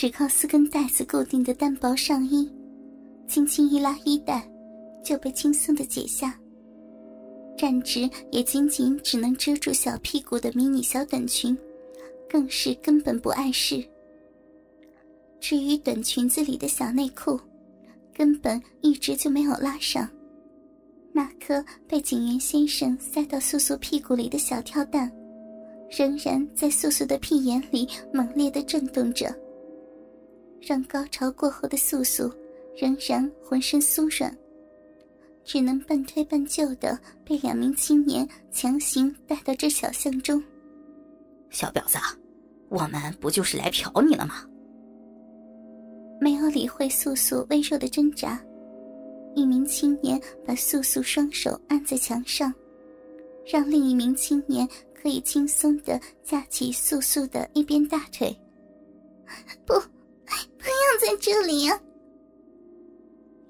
只靠四根带子固定的单薄上衣，轻轻一拉衣带，就被轻松的解下。站直也仅仅只能遮住小屁股的迷你小短裙，更是根本不碍事。至于短裙子里的小内裤，根本一直就没有拉上。那颗被警员先生塞到素素屁股里的小跳蛋，仍然在素素的屁眼里猛烈的震动着，让高潮过后的素素仍然浑身酥软，只能半推半就的被两名青年强行带到这小巷中。小婊子，我们不就是来嫖你了吗？没有理会素素微弱的挣扎。一名青年把素素双手按在墙上，让另一名青年可以轻松的架起素素的一边大腿。不，不要在这里啊！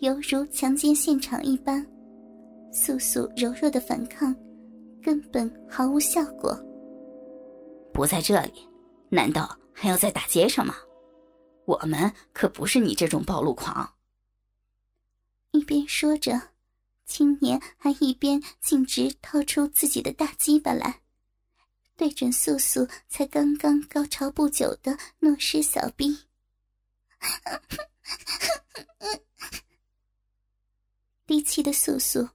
犹如强奸现场一般，素素柔弱的反抗，根本毫无效果。不在这里，难道还要在大街上吗？我们可不是你这种暴露狂。一边说着，青年还一边径直掏出自己的大鸡巴来，对准素素才刚刚高潮不久的糯湿小臂。低气的素素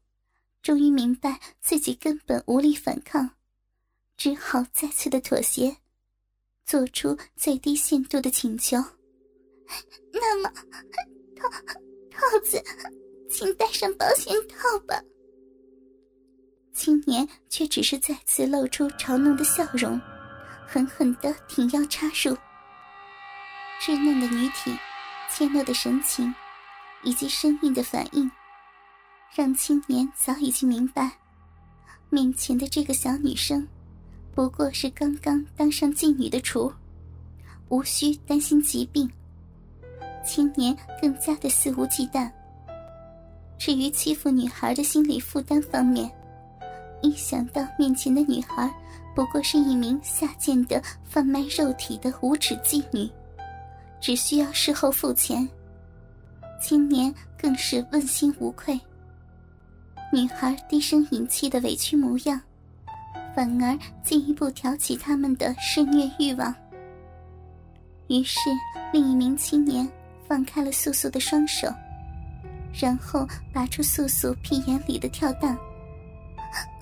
终于明白自己根本无力反抗，只好再次的妥协，做出最低限度的请求。那么，套套子。请戴上保险套吧。青年却只是再次露出嘲弄的笑容，狠狠的挺腰插入。稚嫩的女体，怯懦的神情，以及生硬的反应，让青年早已经明白，面前的这个小女生，不过是刚刚当上妓女的雏，无需担心疾病。青年更加的肆无忌惮。至于欺负女孩的心理负担方面，一想到面前的女孩不过是一名下贱的贩卖肉体的无耻妓女，只需要事后付钱，青年更是问心无愧。女孩低声隐气的委屈模样，反而进一步挑起他们的施虐欲望。于是，另一名青年放开了素素的双手。然后拔出素素屁眼里的跳蛋，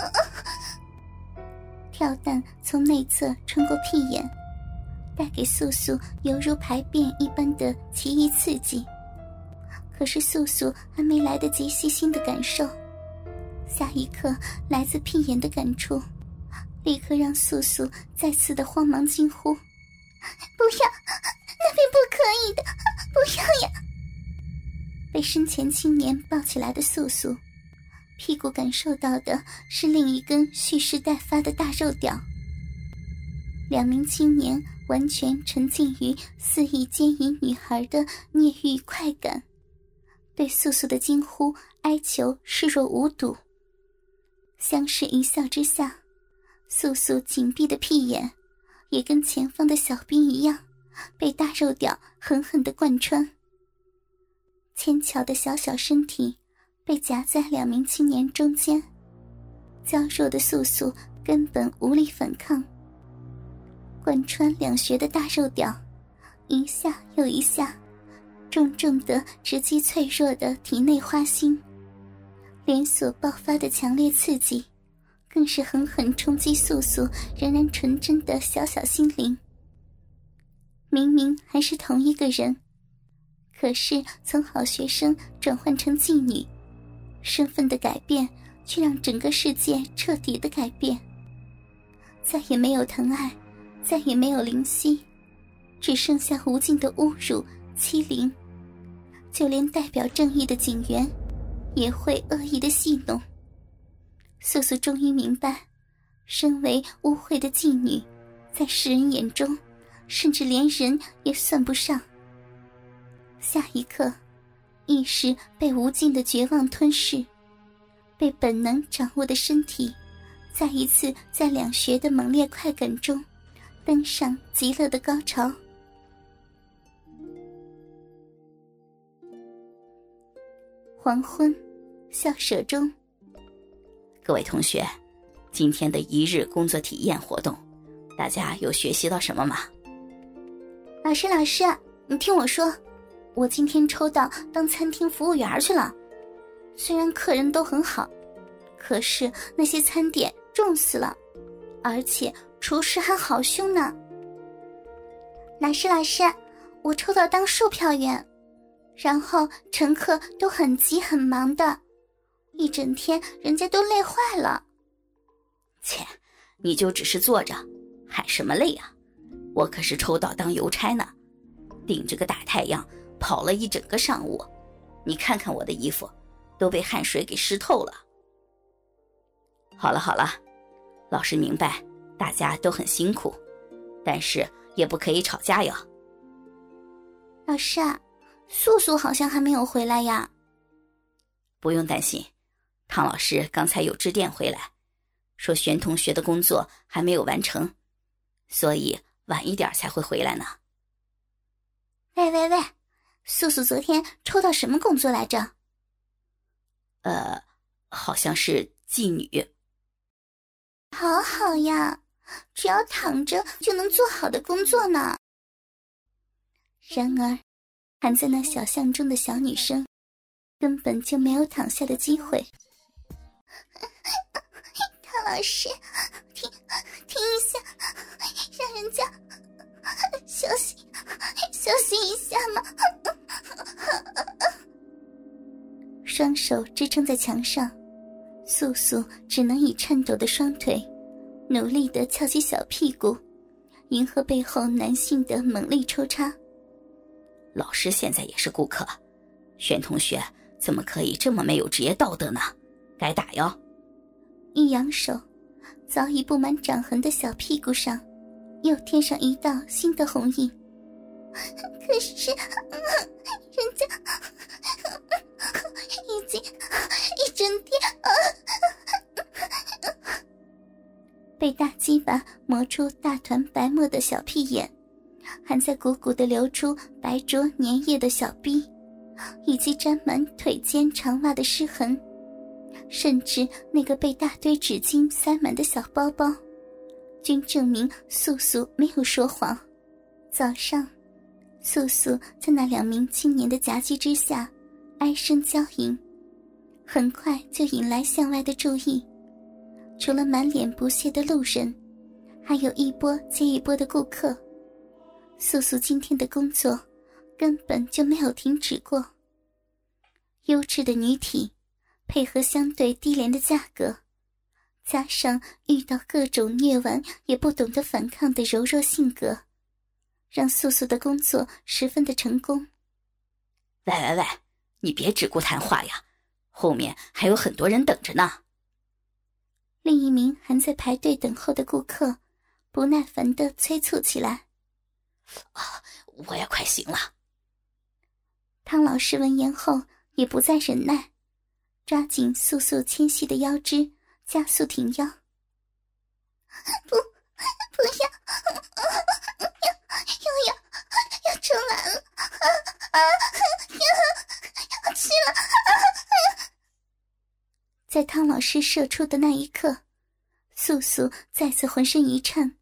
跳蛋从内侧穿过屁眼，带给素素犹如排便一般的奇异刺激。可是素素还没来得及细心的感受，下一刻来自屁眼的感触，立刻让素素再次的慌忙惊呼：“不要，那边不可以的，不要呀！”被身前青年抱起来的素素，屁股感受到的是另一根蓄势待发的大肉屌。两名青年完全沉浸于肆意奸淫女孩的孽欲快感，对素素的惊呼哀求视若无睹。相视一笑之下，素素紧闭的屁眼，也跟前方的小兵一样，被大肉屌狠狠的贯穿。纤巧的小小身体被夹在两名青年中间，娇弱的素素根本无力反抗。贯穿两穴的大肉屌，一下又一下，重重的直击脆弱的体内花心，连锁爆发的强烈刺激，更是狠狠冲击素素仍然纯真的小小心灵。明明还是同一个人。可是，从好学生转换成妓女，身份的改变却让整个世界彻底的改变。再也没有疼爱，再也没有灵犀，只剩下无尽的侮辱、欺凌。就连代表正义的警员，也会恶意的戏弄。素素终于明白，身为污秽的妓女，在世人眼中，甚至连人也算不上。下一刻，意识被无尽的绝望吞噬，被本能掌握的身体，再一次在两穴的猛烈快感中，登上极乐的高潮。黄昏，校舍中。各位同学，今天的一日工作体验活动，大家有学习到什么吗？老师老师，你听我说，我今天抽到当餐厅服务员去了，虽然客人都很好，可是那些餐点重死了。而且厨师还好凶呢。老师，老师，我抽到当售票员。然后乘客都很急很忙的，一整天人家都累坏了。切，你就只是坐着，喊什么累啊？我可是抽到当邮差呢，顶着个大太阳跑了一整个上午，你看看我的衣服，都被汗水给湿透了。好了好了，老师明白，大家都很辛苦，但是也不可以吵架哟。老师。啊。素素好像还没有回来呀。不用担心，唐老师刚才有致电回来，说玄同学的工作还没有完成，所以晚一点才会回来呢。喂喂喂，素素昨天抽到什么工作来着？呃，好像是妓女。好好呀，只要躺着就能做好的工作呢。然而。还在那小巷中的小女生，根本就没有躺下的机会。唐老师，停停一下，让人家 休息休息一下嘛。双手支撑在墙上，素素只能以颤抖的双腿，努力的翘起小屁股，迎合背后男性的猛力抽插。老师现在也是顾客，玄同学怎么可以这么没有职业道德呢？该打哟！一扬手，早已布满掌痕的小屁股上，又添上一道新的红印。可是，人家已经一整天被大鸡巴磨出大团白沫的小屁眼。还在鼓鼓的流出白灼粘液的小逼，以及沾满腿间长袜的湿痕，甚至那个被大堆纸巾塞满的小包包，均证明素素没有说谎。早上，素素在那两名青年的夹击之下，哀声交吟，很快就引来巷外的注意。除了满脸不屑的路人，还有一波接一波的顾客。素素今天的工作根本就没有停止过。优质的女体，配合相对低廉的价格，加上遇到各种虐玩也不懂得反抗的柔弱性格，让素素的工作十分的成功。喂喂喂，你别只顾谈话呀，后面还有很多人等着呢。另一名还在排队等候的顾客，不耐烦的催促起来。啊，我也快行了。汤老师闻言后也不再忍耐，抓紧素素纤细的腰肢，加速挺腰。不要，要要要要出来了！啊啊！要要去了！在汤老师射出的那一刻，素素再次浑身一颤。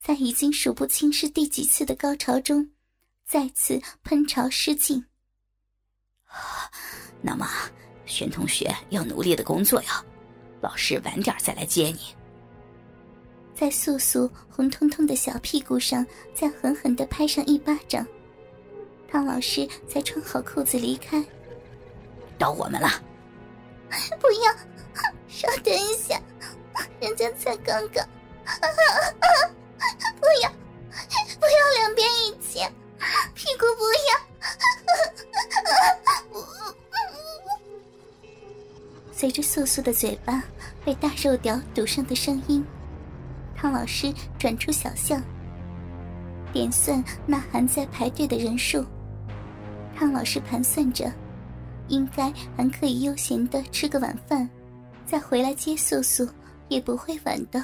在已经数不清是第几次的高潮中，再次喷潮失禁。那么，玄同学要努力的工作呀，老师晚点再来接你。在素素红彤彤的小屁股上再狠狠的拍上一巴掌，汤老师才穿好裤子离开。到我们了。不要，稍等一下，人家才刚刚。不要，不要两边一起，屁股不要。随着素素的嘴巴被大肉屌堵上的声音，汤老师转出小巷，点算那还在排队的人数。汤老师盘算着，应该还可以悠闲的吃个晚饭，再回来接素素，也不会晚的。